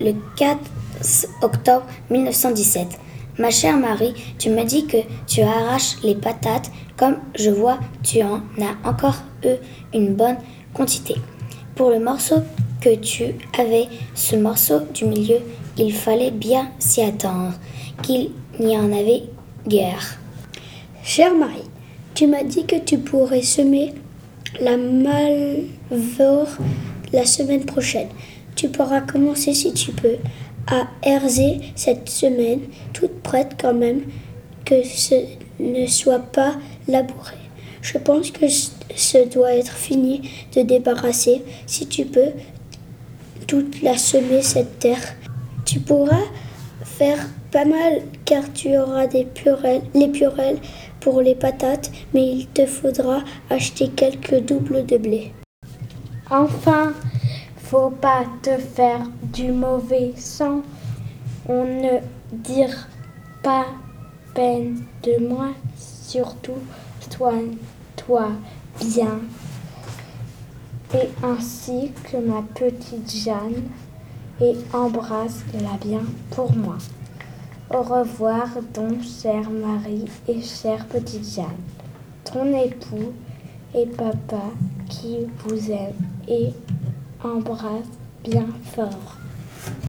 Le 4 octobre 1917. Ma chère Marie, tu me dis que tu arraches les patates. Comme je vois, tu en as encore eu une bonne quantité. Pour le morceau que tu avais, ce morceau du milieu, il fallait bien s'y attendre, qu'il n'y en avait guère. Chère Marie, tu m'as dit que tu pourrais semer la malvore la semaine prochaine. Tu pourras commencer si tu peux à herser cette semaine, toute prête quand même, que ce ne soit pas labouré. Je pense que ce doit être fini de débarrasser, si tu peux, toute la semer cette terre. Tu pourras faire pas mal car tu auras des les purelles pour les patates, mais il te faudra acheter quelques doubles de blé. Enfin, faut pas te faire du mauvais sang. On ne dira pas peine de moi, surtout soigne-toi bien. Et ainsi que ma petite Jeanne, et embrasse-la bien pour moi. Au revoir donc, chère Marie et chère petite Jeanne, ton époux et papa qui vous aime et embrasse bien fort.